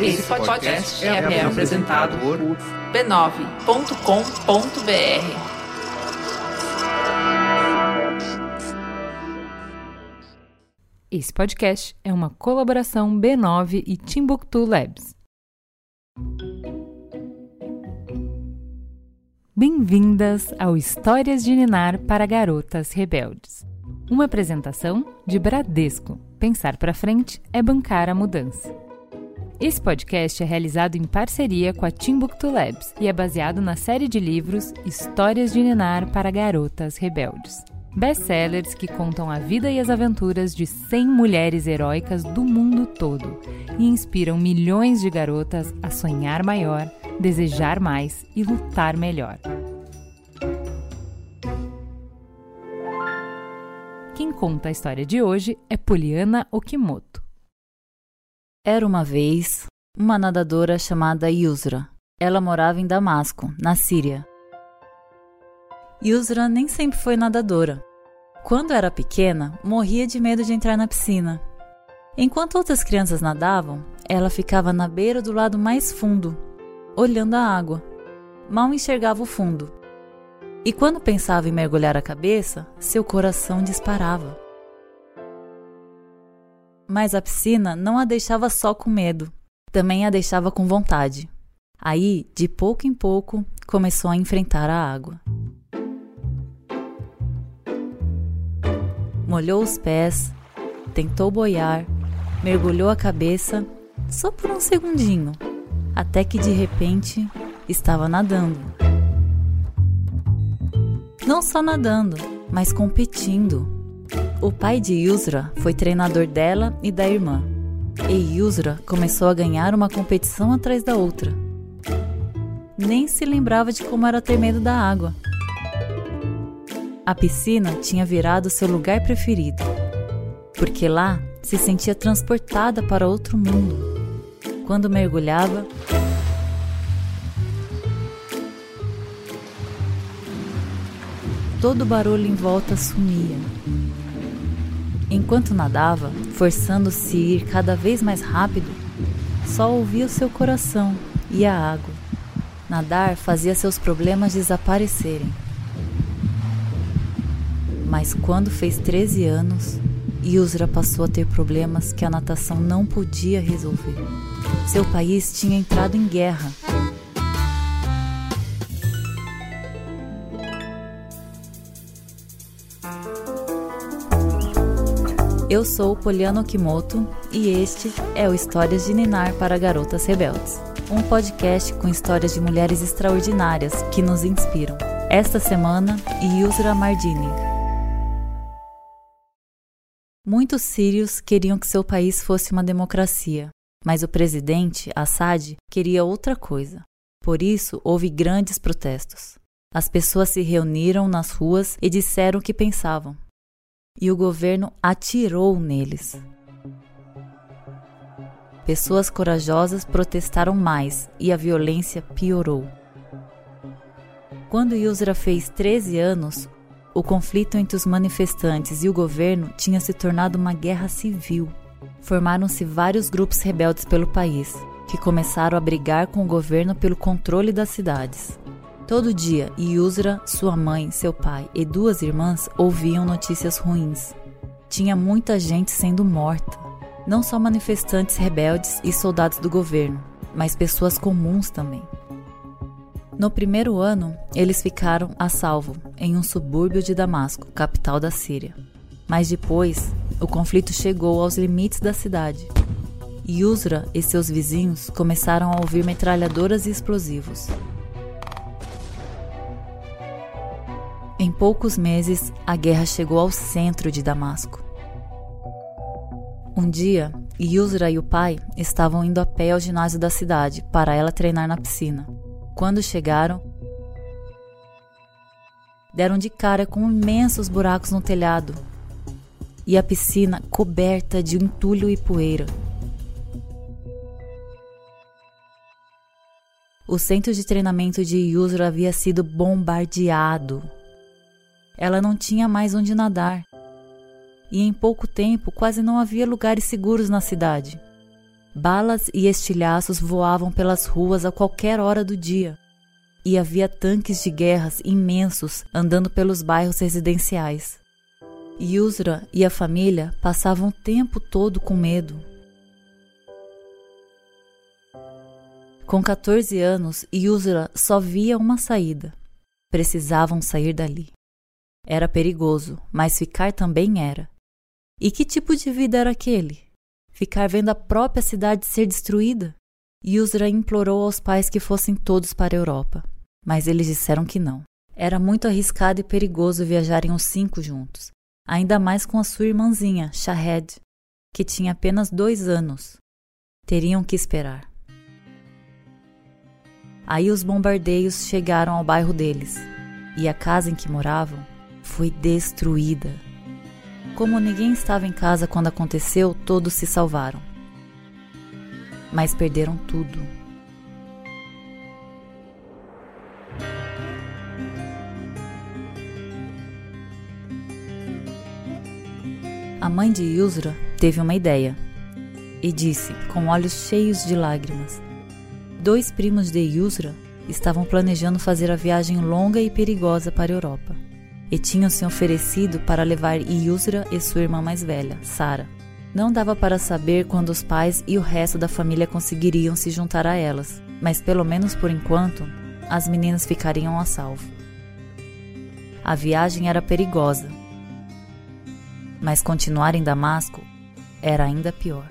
Esse podcast é, é apresentado por b9.com.br. Esse podcast é uma colaboração B9 e Timbuktu Labs. Bem-vindas ao Histórias de Ninar para Garotas Rebeldes. Uma apresentação de Bradesco. Pensar para frente é bancar a mudança. Esse podcast é realizado em parceria com a Timbuktu Labs e é baseado na série de livros Histórias de Ninar para Garotas Rebeldes. Best-sellers que contam a vida e as aventuras de 100 mulheres heróicas do mundo todo e inspiram milhões de garotas a sonhar maior, desejar mais e lutar melhor. Quem conta a história de hoje é Poliana Okimoto. Era uma vez uma nadadora chamada Yusra. Ela morava em Damasco, na Síria. Yusra nem sempre foi nadadora. Quando era pequena, morria de medo de entrar na piscina. Enquanto outras crianças nadavam, ela ficava na beira do lado mais fundo, olhando a água. Mal enxergava o fundo. E quando pensava em mergulhar a cabeça, seu coração disparava mas a piscina não a deixava só com medo, também a deixava com vontade. Aí, de pouco em pouco, começou a enfrentar a água. Molhou os pés, tentou boiar, mergulhou a cabeça, só por um segundinho, até que de repente estava nadando. Não só nadando, mas competindo o pai de Yusra foi treinador dela e da irmã. E Yusra começou a ganhar uma competição atrás da outra. Nem se lembrava de como era ter medo da água. A piscina tinha virado seu lugar preferido, porque lá se sentia transportada para outro mundo. Quando mergulhava, todo o barulho em volta sumia. Enquanto nadava, forçando-se a ir cada vez mais rápido, só ouvia o seu coração e a água. Nadar fazia seus problemas desaparecerem. Mas quando fez 13 anos, Yusra passou a ter problemas que a natação não podia resolver. Seu país tinha entrado em guerra Eu sou Poliana Okimoto e este é o Histórias de Ninar para Garotas Rebeldes, um podcast com histórias de mulheres extraordinárias que nos inspiram. Esta semana, Yusra Mardini. Muitos sírios queriam que seu país fosse uma democracia, mas o presidente, Assad, queria outra coisa. Por isso, houve grandes protestos. As pessoas se reuniram nas ruas e disseram o que pensavam e o governo atirou neles. Pessoas corajosas protestaram mais e a violência piorou. Quando Yusra fez 13 anos, o conflito entre os manifestantes e o governo tinha se tornado uma guerra civil. Formaram-se vários grupos rebeldes pelo país, que começaram a brigar com o governo pelo controle das cidades. Todo dia, Yusra, sua mãe, seu pai e duas irmãs ouviam notícias ruins. Tinha muita gente sendo morta, não só manifestantes rebeldes e soldados do governo, mas pessoas comuns também. No primeiro ano, eles ficaram a salvo em um subúrbio de Damasco, capital da Síria. Mas depois, o conflito chegou aos limites da cidade. Yusra e seus vizinhos começaram a ouvir metralhadoras e explosivos. Em poucos meses, a guerra chegou ao centro de Damasco. Um dia, Yusra e o pai estavam indo a pé ao ginásio da cidade para ela treinar na piscina. Quando chegaram, deram de cara com imensos buracos no telhado e a piscina coberta de entulho e poeira. O centro de treinamento de Yusra havia sido bombardeado ela não tinha mais onde nadar. E em pouco tempo quase não havia lugares seguros na cidade. Balas e estilhaços voavam pelas ruas a qualquer hora do dia. E havia tanques de guerras imensos andando pelos bairros residenciais. Yusra e a família passavam o tempo todo com medo. Com 14 anos, Yusra só via uma saída. Precisavam sair dali. Era perigoso, mas ficar também era. E que tipo de vida era aquele? Ficar vendo a própria cidade ser destruída? Yusra implorou aos pais que fossem todos para a Europa, mas eles disseram que não. Era muito arriscado e perigoso viajarem os cinco juntos, ainda mais com a sua irmãzinha, Shahed, que tinha apenas dois anos. Teriam que esperar. Aí os bombardeios chegaram ao bairro deles, e a casa em que moravam foi destruída. Como ninguém estava em casa quando aconteceu, todos se salvaram. Mas perderam tudo. A mãe de Yusra teve uma ideia e disse, com olhos cheios de lágrimas: Dois primos de Yusra estavam planejando fazer a viagem longa e perigosa para a Europa e tinham se oferecido para levar Yusra e sua irmã mais velha, Sara. Não dava para saber quando os pais e o resto da família conseguiriam se juntar a elas, mas pelo menos por enquanto, as meninas ficariam a salvo. A viagem era perigosa, mas continuar em Damasco era ainda pior.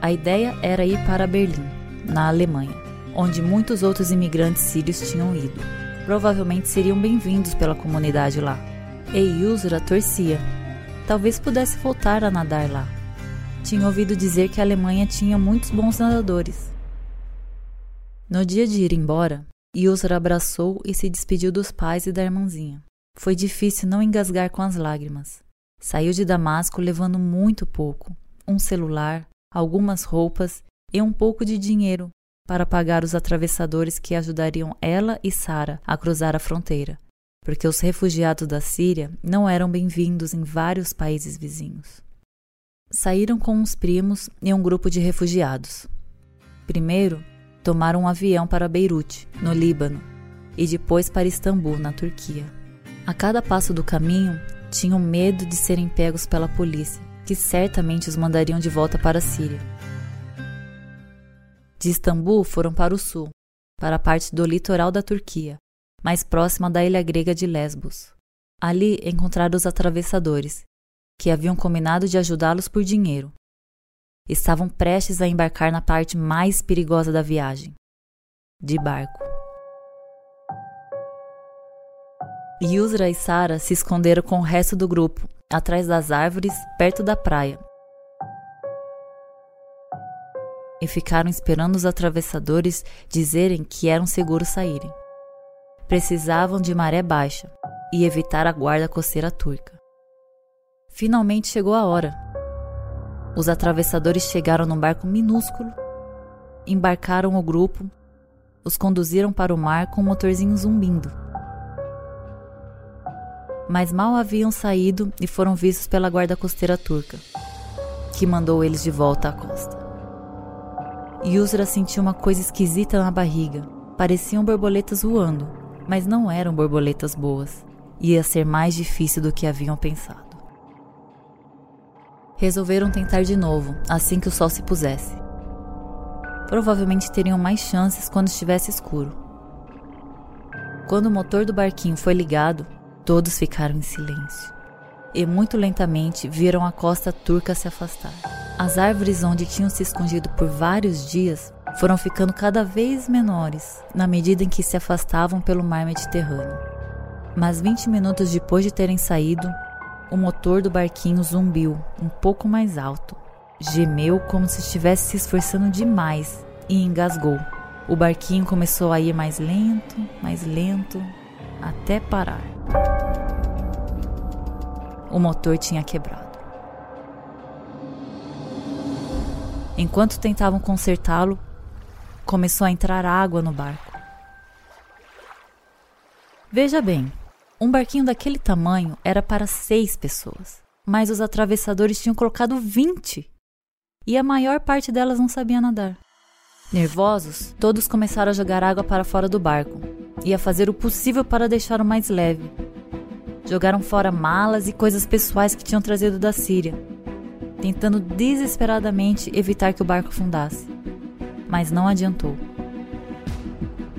A ideia era ir para Berlim, na Alemanha onde muitos outros imigrantes sírios tinham ido. Provavelmente seriam bem-vindos pela comunidade lá. E Yusra torcia. Talvez pudesse voltar a nadar lá. Tinha ouvido dizer que a Alemanha tinha muitos bons nadadores. No dia de ir embora, Yusra abraçou e se despediu dos pais e da irmãzinha. Foi difícil não engasgar com as lágrimas. Saiu de Damasco levando muito pouco: um celular, algumas roupas e um pouco de dinheiro para pagar os atravessadores que ajudariam ela e Sara a cruzar a fronteira, porque os refugiados da Síria não eram bem-vindos em vários países vizinhos. Saíram com uns primos e um grupo de refugiados. Primeiro, tomaram um avião para Beirute, no Líbano, e depois para Istambul, na Turquia. A cada passo do caminho, tinham medo de serem pegos pela polícia, que certamente os mandariam de volta para a Síria. De Istambul foram para o sul, para a parte do litoral da Turquia, mais próxima da ilha grega de Lesbos. Ali encontraram os atravessadores, que haviam combinado de ajudá-los por dinheiro. Estavam prestes a embarcar na parte mais perigosa da viagem de barco. Yusra e Sara se esconderam com o resto do grupo, atrás das árvores, perto da praia, e ficaram esperando os atravessadores dizerem que eram seguros saírem. Precisavam de maré baixa e evitar a guarda costeira turca. Finalmente chegou a hora. Os atravessadores chegaram num barco minúsculo, embarcaram o grupo, os conduziram para o mar com o motorzinho zumbindo. Mas mal haviam saído e foram vistos pela guarda costeira turca, que mandou eles de volta à costa. Yusra sentiu uma coisa esquisita na barriga. Pareciam borboletas voando, mas não eram borboletas boas. Ia ser mais difícil do que haviam pensado. Resolveram tentar de novo, assim que o sol se pusesse. Provavelmente teriam mais chances quando estivesse escuro. Quando o motor do barquinho foi ligado, todos ficaram em silêncio. E muito lentamente viram a costa turca se afastar. As árvores onde tinham se escondido por vários dias foram ficando cada vez menores na medida em que se afastavam pelo mar Mediterrâneo. Mas 20 minutos depois de terem saído, o motor do barquinho zumbiu um pouco mais alto. Gemeu como se estivesse se esforçando demais e engasgou. O barquinho começou a ir mais lento, mais lento, até parar. O motor tinha quebrado. Enquanto tentavam consertá-lo, começou a entrar água no barco. Veja bem, um barquinho daquele tamanho era para seis pessoas. mas os atravessadores tinham colocado 20 e a maior parte delas não sabia nadar. Nervosos, todos começaram a jogar água para fora do barco e a fazer o possível para deixá-lo mais leve. Jogaram fora malas e coisas pessoais que tinham trazido da Síria, tentando desesperadamente evitar que o barco afundasse. Mas não adiantou.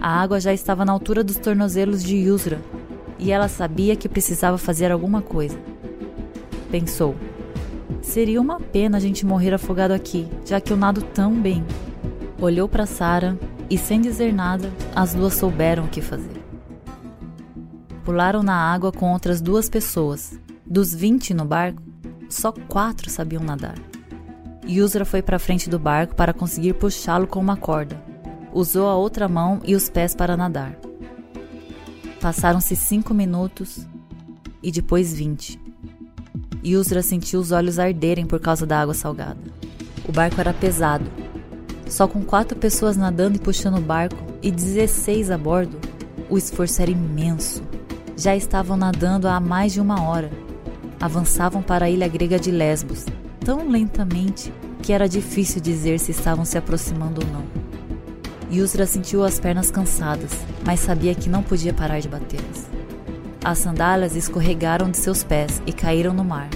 A água já estava na altura dos tornozelos de Yusra e ela sabia que precisava fazer alguma coisa. Pensou: seria uma pena a gente morrer afogado aqui, já que eu nado tão bem. Olhou para Sara e, sem dizer nada, as duas souberam o que fazer. Pularam na água com outras duas pessoas. Dos 20 no barco, só quatro sabiam nadar. Yusra foi para frente do barco para conseguir puxá-lo com uma corda. Usou a outra mão e os pés para nadar. Passaram-se cinco minutos e depois vinte. Yusra sentiu os olhos arderem por causa da água salgada. O barco era pesado. Só com quatro pessoas nadando e puxando o barco e 16 a bordo, o esforço era imenso. Já estavam nadando há mais de uma hora. Avançavam para a ilha grega de Lesbos, tão lentamente que era difícil dizer se estavam se aproximando ou não. Yusra sentiu as pernas cansadas, mas sabia que não podia parar de batê-las. As sandálias escorregaram de seus pés e caíram no mar.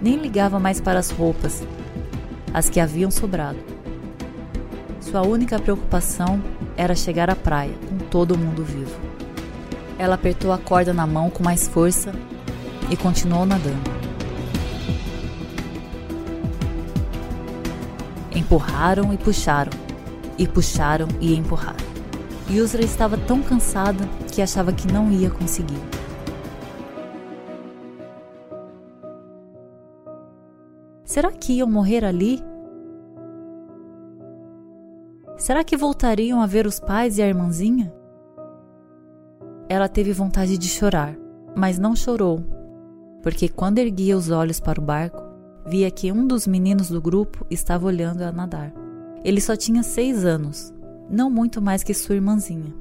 Nem ligava mais para as roupas, as que haviam sobrado. Sua única preocupação era chegar à praia com todo mundo vivo. Ela apertou a corda na mão com mais força e continuou nadando. Empurraram e puxaram, e puxaram e empurraram. Yusra estava tão cansada que achava que não ia conseguir. Será que iam morrer ali? Será que voltariam a ver os pais e a irmãzinha? Ela teve vontade de chorar, mas não chorou, porque quando erguia os olhos para o barco, via que um dos meninos do grupo estava olhando a nadar. Ele só tinha seis anos, não muito mais que sua irmãzinha.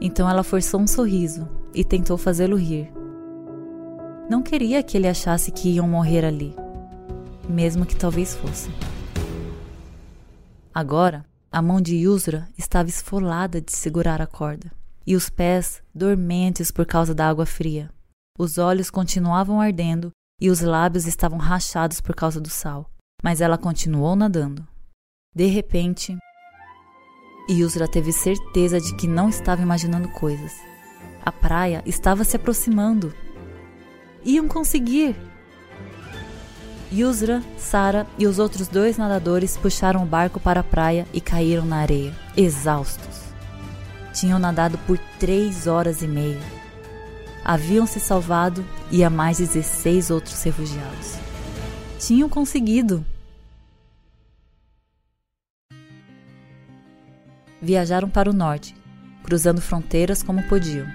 Então ela forçou um sorriso e tentou fazê-lo rir. Não queria que ele achasse que iam morrer ali, mesmo que talvez fosse. Agora, a mão de Yusra estava esfolada de segurar a corda, e os pés dormentes por causa da água fria. Os olhos continuavam ardendo e os lábios estavam rachados por causa do sal mas ela continuou nadando. De repente, Yusra teve certeza de que não estava imaginando coisas. A praia estava se aproximando. Iam conseguir! Yusra, Sara e os outros dois nadadores puxaram o barco para a praia e caíram na areia, exaustos. Tinham nadado por três horas e meia. Haviam se salvado e há mais 16 outros refugiados tinham conseguido. Viajaram para o norte, cruzando fronteiras como podiam.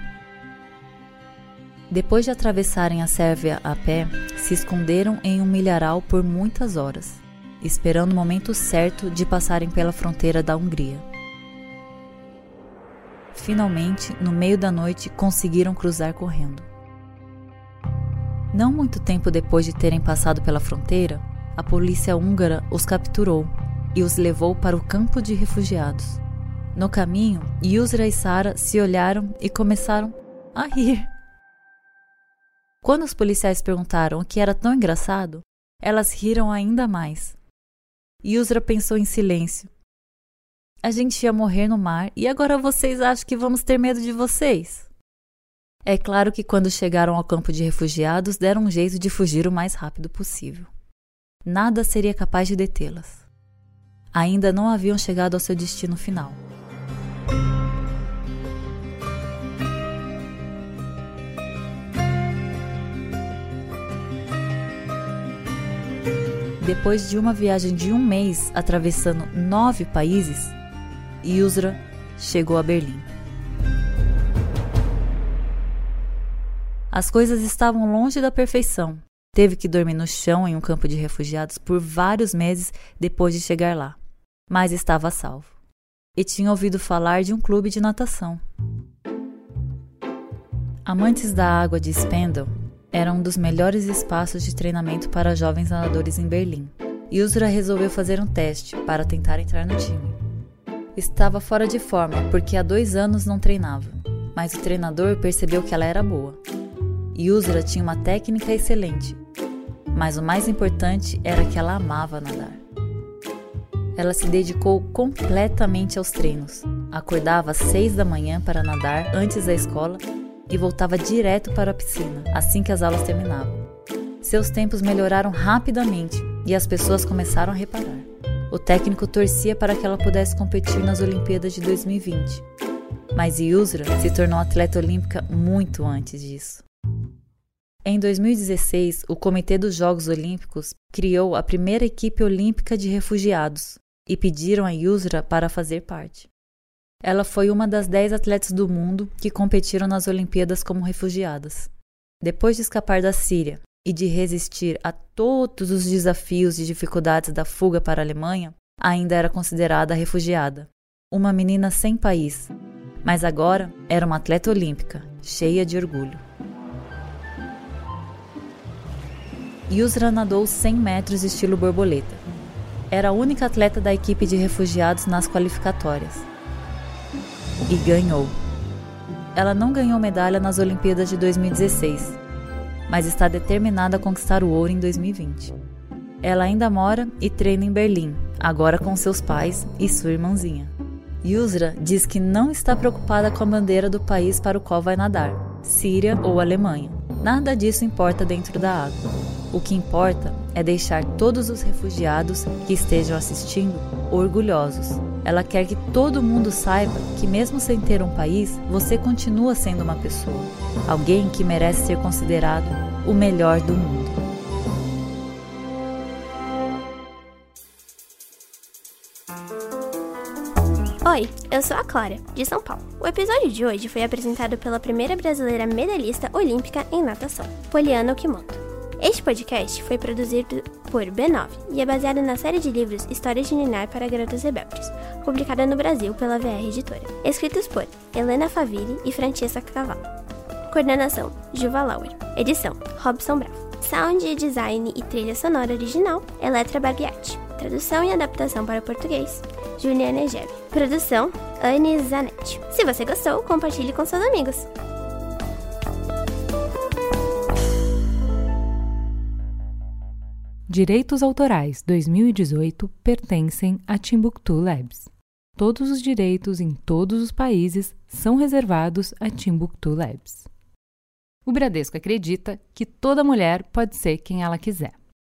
Depois de atravessarem a Sérvia a pé, se esconderam em um milharal por muitas horas, esperando o momento certo de passarem pela fronteira da Hungria. Finalmente, no meio da noite, conseguiram cruzar correndo. Não muito tempo depois de terem passado pela fronteira, a polícia húngara os capturou e os levou para o campo de refugiados. No caminho, Yusra e Sara se olharam e começaram a rir. Quando os policiais perguntaram o que era tão engraçado, elas riram ainda mais. Yusra pensou em silêncio. A gente ia morrer no mar e agora vocês acham que vamos ter medo de vocês? É claro que quando chegaram ao campo de refugiados, deram um jeito de fugir o mais rápido possível. Nada seria capaz de detê-las. Ainda não haviam chegado ao seu destino final. Depois de uma viagem de um mês atravessando nove países, Yusra chegou a Berlim. As coisas estavam longe da perfeição. Teve que dormir no chão em um campo de refugiados por vários meses depois de chegar lá. Mas estava salvo. E tinha ouvido falar de um clube de natação. Amantes da água de Spendel, era um dos melhores espaços de treinamento para jovens nadadores em Berlim. Yusra resolveu fazer um teste para tentar entrar no time. Estava fora de forma porque há dois anos não treinava, mas o treinador percebeu que ela era boa. Yusra tinha uma técnica excelente, mas o mais importante era que ela amava nadar. Ela se dedicou completamente aos treinos. Acordava às seis da manhã para nadar antes da escola e voltava direto para a piscina assim que as aulas terminavam. Seus tempos melhoraram rapidamente e as pessoas começaram a reparar. O técnico torcia para que ela pudesse competir nas Olimpíadas de 2020, mas Yusra se tornou atleta olímpica muito antes disso. Em 2016, o Comitê dos Jogos Olímpicos criou a primeira equipe olímpica de refugiados e pediram a Yusra para fazer parte. Ela foi uma das dez atletas do mundo que competiram nas Olimpíadas como refugiadas. Depois de escapar da Síria e de resistir a todos os desafios e dificuldades da fuga para a Alemanha, ainda era considerada refugiada. Uma menina sem país, mas agora era uma atleta olímpica, cheia de orgulho. Yusra nadou 100 metros estilo borboleta. Era a única atleta da equipe de refugiados nas qualificatórias e ganhou. Ela não ganhou medalha nas Olimpíadas de 2016, mas está determinada a conquistar o ouro em 2020. Ela ainda mora e treina em Berlim, agora com seus pais e sua irmãzinha. Yusra diz que não está preocupada com a bandeira do país para o qual vai nadar, Síria ou Alemanha. Nada disso importa dentro da água. O que importa é deixar todos os refugiados que estejam assistindo orgulhosos. Ela quer que todo mundo saiba que, mesmo sem ter um país, você continua sendo uma pessoa, alguém que merece ser considerado o melhor do mundo. Oi, eu sou a Clara, de São Paulo. O episódio de hoje foi apresentado pela primeira brasileira medalhista olímpica em natação, Poliana Okimoto. Este podcast foi produzido por B9 e é baseado na série de livros Histórias de Ninar para Garotas Rebeldes, publicada no Brasil pela VR Editora. Escritos por Helena Faville e Francesca Cavallo. Coordenação: Juva Lauer. Edição: Robson Bravo. Sound design e trilha sonora original: Eletra Barbiati. Tradução e adaptação para português: Juliana Egebe. Produção: Anne Zanetti. Se você gostou, compartilhe com seus amigos. Direitos Autorais 2018 pertencem a Timbuktu Labs. Todos os direitos em todos os países são reservados a Timbuktu Labs. O Bradesco acredita que toda mulher pode ser quem ela quiser.